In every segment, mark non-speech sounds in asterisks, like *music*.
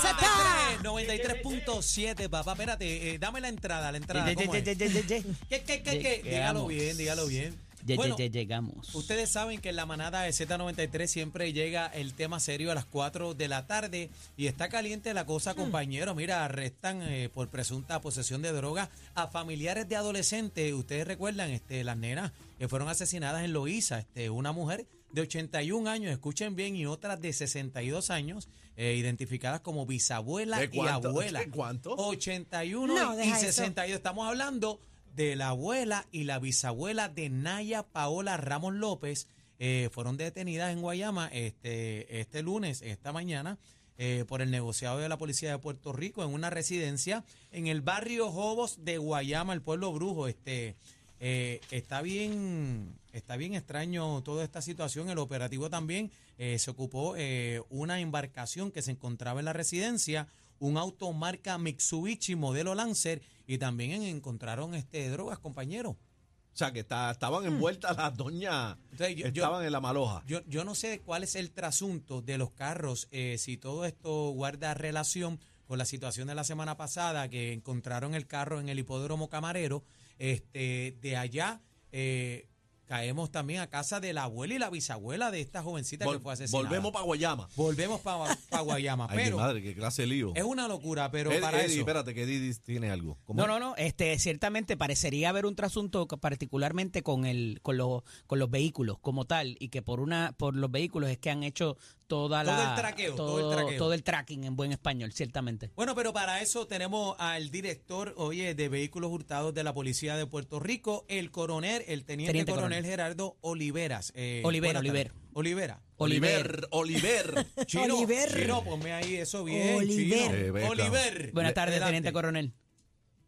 Z93, 93.7, papá. Espérate, eh, dame la entrada, la entrada. ¿cómo es? ¿Qué, qué, qué, qué? Dígalo bien, dígalo bien. Bueno, ya llegamos. Ustedes saben que en la manada de Z93 siempre llega el tema serio a las 4 de la tarde y está caliente la cosa, compañero. Mira, arrestan eh, por presunta posesión de droga a familiares de adolescentes. Ustedes recuerdan este, las nenas que fueron asesinadas en Loíza. Este, una mujer de 81 años, escuchen bien, y otras de 62 años, eh, identificadas como bisabuela ¿De y abuela. ¿De cuánto? 81 No, y deja eso. 62. Estamos hablando de la abuela y la bisabuela de Naya Paola Ramos López. eh, fueron detenidas en Guayama este, este lunes, esta mañana, eh, por el negociado de la Policía de Puerto Rico en una residencia en el barrio Jobos de Guayama, el pueblo brujo. Este, eh, está bien, está bien extraño toda esta situación. El operativo también eh, se ocupó eh, una embarcación que se encontraba en la residencia, un auto marca Mitsubishi modelo Lancer y también en- encontraron este drogas, compañeros. O sea, que está- estaban envueltas las doñas, Entonces, yo- yo- estaban en la maloja. Yo, yo no sé cuál es el trasunto de los carros, eh, si todo esto guarda relación con la situación de la semana pasada, que encontraron el carro en el hipódromo camarero. Este, de allá eh, caemos también a casa de la abuela y la bisabuela de esta jovencita que fue asesinada. volvemos para Guayama. Volvemos para Guayama. *laughs* Ay, mi madre, qué clase de lío. es una locura, pero Eddie, para Eddie, eso. espérate, que Eddie tiene algo. ¿Cómo No, es? no, no. Este, ciertamente parecería haber un trasunto particularmente con el, con los, con los vehículos como tal, y que por una, por los vehículos es que han hecho toda Todo la, el traqueo, todo, todo el traqueo. todo el tracking en buen español, ciertamente. Bueno, pero para eso tenemos al director, oye, de vehículos hurtados de la Policía de Puerto Rico, el coronel, el teniente, Teniente coronel, coronel. Gerardo Oliveras. Eh, tardes. Oliver. Olivera. Oliver, Oliver. *laughs* Chino, Oliver. Chino, ponme ahí eso bien, Oliver. Chino. Eh. Oliver. Buenas tardes, teniente coronel.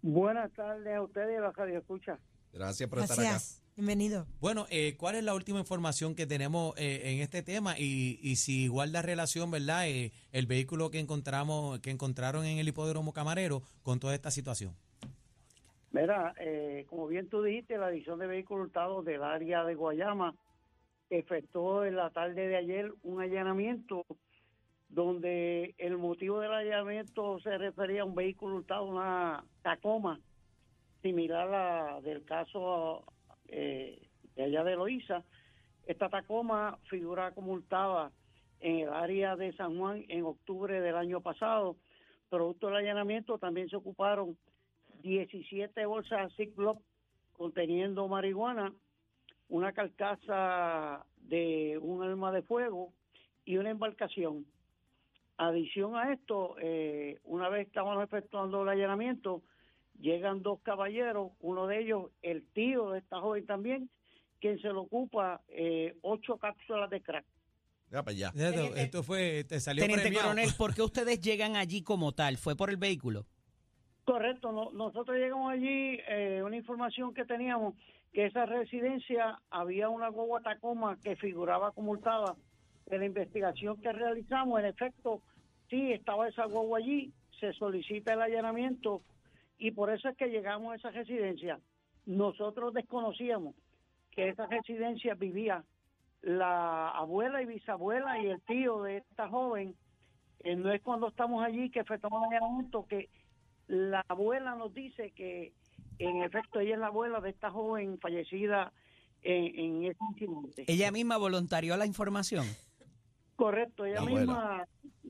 Buenas tardes a ustedes y a la radio escucha. Gracias por estar acá. Gracias. Bienvenido. Bueno, eh, ¿cuál es la última información que tenemos eh, en este tema? Y, y si guarda relación, ¿verdad? Eh, el vehículo que encontramos, que encontraron en el hipódromo camarero con toda esta situación. Mira, eh, como bien tú dijiste, la División de Vehículos Hurtados del área de Guayama efectuó en la tarde de ayer un allanamiento donde el motivo del allanamiento se refería a un vehículo hurtado, una Tacoma, similar a del caso eh, de allá de Loíza. Esta Tacoma figura como hurtada en el área de San Juan en octubre del año pasado. Producto del allanamiento también se ocuparon 17 bolsas Ziploc conteniendo marihuana, una carcasa de un arma de fuego y una embarcación. Adición a esto, eh, una vez estábamos efectuando el allanamiento, llegan dos caballeros, uno de ellos el tío de esta joven también, quien se lo ocupa eh, ocho cápsulas de crack. Ya para allá. Esto, esto fue, te salió Teniente premiado. coronel, *laughs* ¿por qué ustedes llegan allí como tal? ¿Fue por el vehículo? Correcto, no- nosotros llegamos allí, eh, una información que teníamos, que esa residencia había una guagua Tacoma que figuraba como hurtada. En la investigación que realizamos, en efecto, sí estaba esa guagua allí, se solicita el allanamiento y por eso es que llegamos a esa residencia. Nosotros desconocíamos que esa residencia vivía la abuela y bisabuela y el tío de esta joven. Eh, no es cuando estamos allí que efectuamos el allanamiento que la abuela nos dice que en efecto ella es la abuela de esta joven fallecida en, en ese incidente. Ella misma voluntarió la información. Correcto, ella La abuela.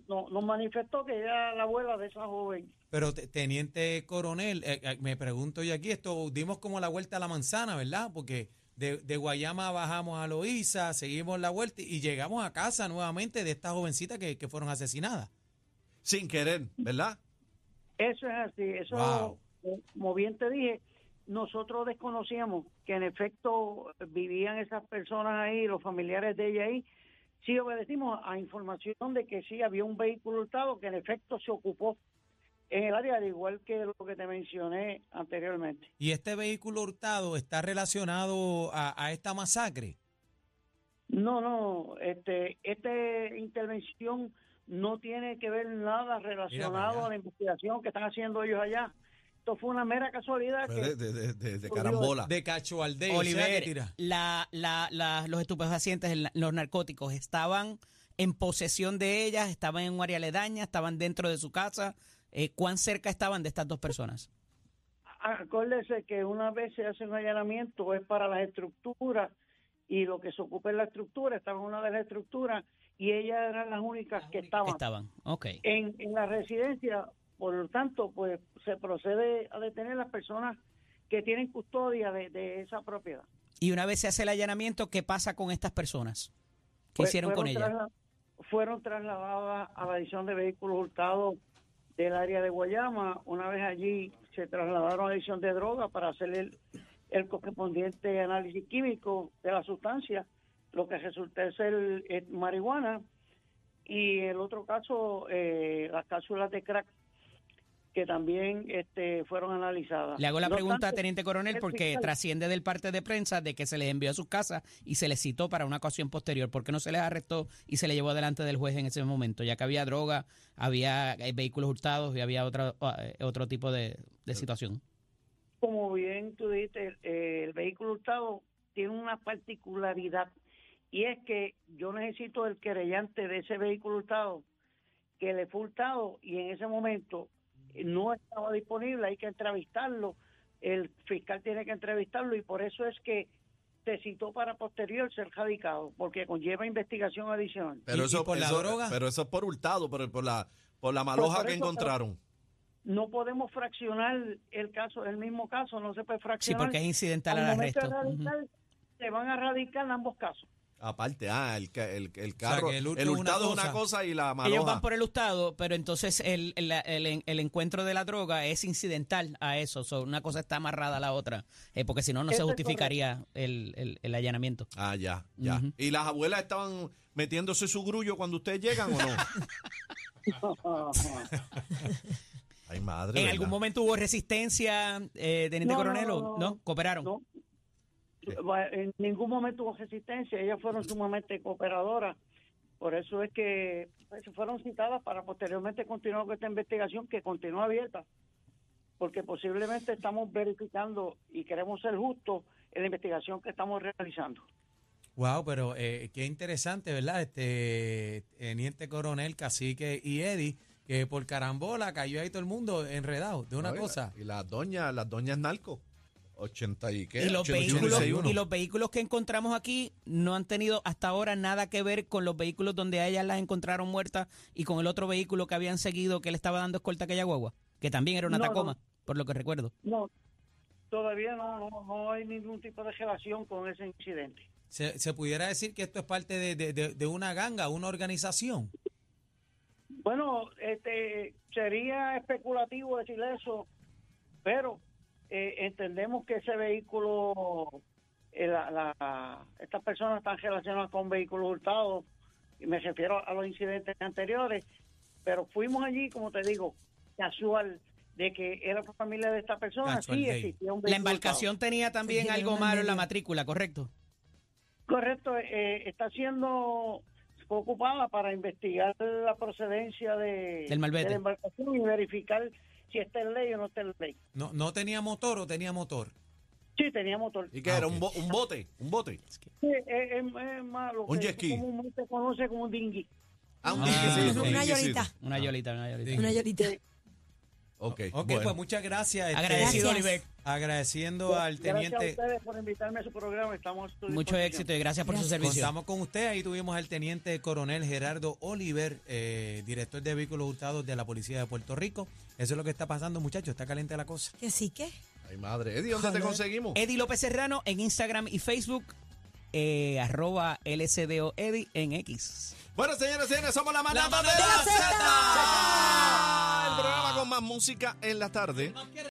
No- nos manifestó que ella era la abuela de esa joven. Pero te- teniente coronel, eh, eh, me pregunto yo aquí, esto dimos como la vuelta a la manzana, ¿verdad? Porque de, de Guayama bajamos a Loíza, seguimos la vuelta y llegamos a casa nuevamente de esta jovencita que, que fueron asesinadas. Sin querer, ¿verdad? Eso es así, eso, Wow. eh, como bien te dije, nosotros desconocíamos que en efecto vivían esas personas ahí, los familiares de ella ahí. Sí obedecimos a información de que sí había un vehículo hurtado que en efecto se ocupó en el área, al igual que lo que te mencioné anteriormente. ¿Y este vehículo hurtado está relacionado a, a esta masacre? No, no, este, esta intervención no tiene que ver nada relacionado a la investigación que están haciendo ellos allá. Esto fue una mera casualidad que de, de- de- de- de Por carambola. De cachualdeo. Oliver, la, la, la- los estupefacientes, los narcóticos, estaban en posesión de ellas, estaban en un área aledaña, estaban dentro de su casa. Eh, ¿Cuán cerca estaban de estas dos personas? Acuérdese que una vez se hace un allanamiento es para las estructuras y lo que se ocupa es la estructura, estaba en una de las estructuras y ellas eran las únicas que Que estaban estaban, ok. en, en la residencia. Por lo tanto, pues se procede a detener las personas que tienen custodia de, de esa propiedad. Y una vez se hace el allanamiento, ¿qué pasa con estas personas? ¿Qué Fue- hicieron con ellas? trasla- Fueron trasladadas a la edición de vehículos hurtados del área de Guayama. Una vez allí se trasladaron a la edición de droga para hacer el, el correspondiente análisis químico de la sustancia, lo que resulta es el, el marihuana. Y el otro caso, eh, las cápsulas de crack, que también este, fueron analizadas. Le hago la No pregunta, obstante, Teniente Coronel, el porque fiscal- trasciende del parte de prensa de que se les envió a sus casas y se les citó para una ocasión posterior. ¿Por qué no se les arrestó y se les llevó delante del juez en ese momento? Ya que había droga, había eh, vehículos hurtados y había otro, eh, otro tipo de, de situación. como bien tú dijiste, el vehículo hurtado tiene una particularidad y es que yo necesito el querellante de ese vehículo hurtado que le fue hurtado y en ese momento no estaba disponible, hay que entrevistarlo, el fiscal tiene que entrevistarlo y por eso es que se citó para posterior ser radicado, porque conlleva investigación adicional. Pero ¿Y- eso, por la eso- droga? Pero eso es por hurtado, pero por la, por la maloja por que eso, encontraron. No podemos fraccionar el caso, el mismo caso, no se puede Sí, fraccionar. porque es incidental al arresto. se van a radicar ambos casos. Aparte, ah, el, ca- el, el carro, que el el, hurto es una hurtado es una cosa. cosa y la Ellos maloja. van por el hurtado, pero entonces el, el, el- el encuentro de la droga es incidental a eso. So, una cosa está amarrada a la otra, eh, porque si no, no se justificaría el, el- el allanamiento. Ah, ya, ya. ¿Y las abuelas estaban metiéndose su grullo cuando ustedes llegan o no? *laughs* Ay, madre. ¿En ¿verdad? algún momento hubo resistencia, eh, Teniente No, Coronel? no, o- no, ¿No? ¿Cooperaron? No. En ningún momento hubo resistencia, ellas fueron sumamente cooperadoras. Por eso es que pues, fueron citadas para posteriormente continuar con esta investigación que continúa abierta. Porque posiblemente estamos verificando y queremos ser justos en la investigación que estamos realizando. Wow, pero eh, qué interesante, ¿verdad? Este Teniente Coronel, Cacique y Eddie, que por carambola cayó ahí todo el mundo enredado de una Oiga, cosa. Y las doñas, las doñas narco. 80 y qué? Y los, 81, vehículos, 61. y los vehículos que encontramos aquí no han tenido hasta ahora nada que ver con los vehículos donde a ellas las encontraron muertas y con el otro vehículo que habían seguido que le estaba dando escolta a aquella guagua, que también era una No, Tacoma, por lo que recuerdo. No, todavía no, no, no hay ningún tipo de relación con ese incidente. Se, se pudiera decir que esto es parte de, de- de- de una ganga, una organización. Bueno, este sería especulativo decir eso, pero eh, entendemos que ese vehículo, eh, la, la- estas personas están relacionadas con vehículos hurtados, y me refiero a los incidentes anteriores, pero fuimos allí, como te digo, casual de que era la familia de esta persona, Casual sí day. existía un La embarcación tenía también Sí, algo malo en la matrícula, ¿correcto? Correcto, eh, está siendo fue ocupada para investigar la procedencia de, Del malvete. de la embarcación y verificar si está en ley o no está en ley. No, ¿No tenía motor o tenía motor? Sí, tenía motor. ¿Y qué Ah, era? ok. Un, bo- un bote, un bote. Sí, es, es, es más lo Un jet ski. comúnmente se conoce como un dinghy. Ah, un Ah, dinguecito, ok. un Una dinguecito. llorita. Una yolita, una yolita. Sí. Una llorita. Ok, Ok, bueno. pues muchas gracias. este, Agradecido, Gracias. Oliver. Agradeciendo al Gracias a teniente. ustedes por invitarme a su programa. Estamos a su Mucho disposición. éxito y gracias por su servicio. Contamos con usted, ahí tuvimos al teniente coronel Gerardo Oliver, eh, director de vehículos hurtados de la Policía de Puerto Rico. Eso es lo que está pasando, muchachos, está caliente la cosa. Que sí que. Ay, madre. Eddie, ¿dónde te Joder. conseguimos? Eddie López Serrano en Instagram y Facebook, eh, arroba LCDO Eddie en X. Bueno, señores, señores, somos la manada de la Z. El programa con más música en la tarde.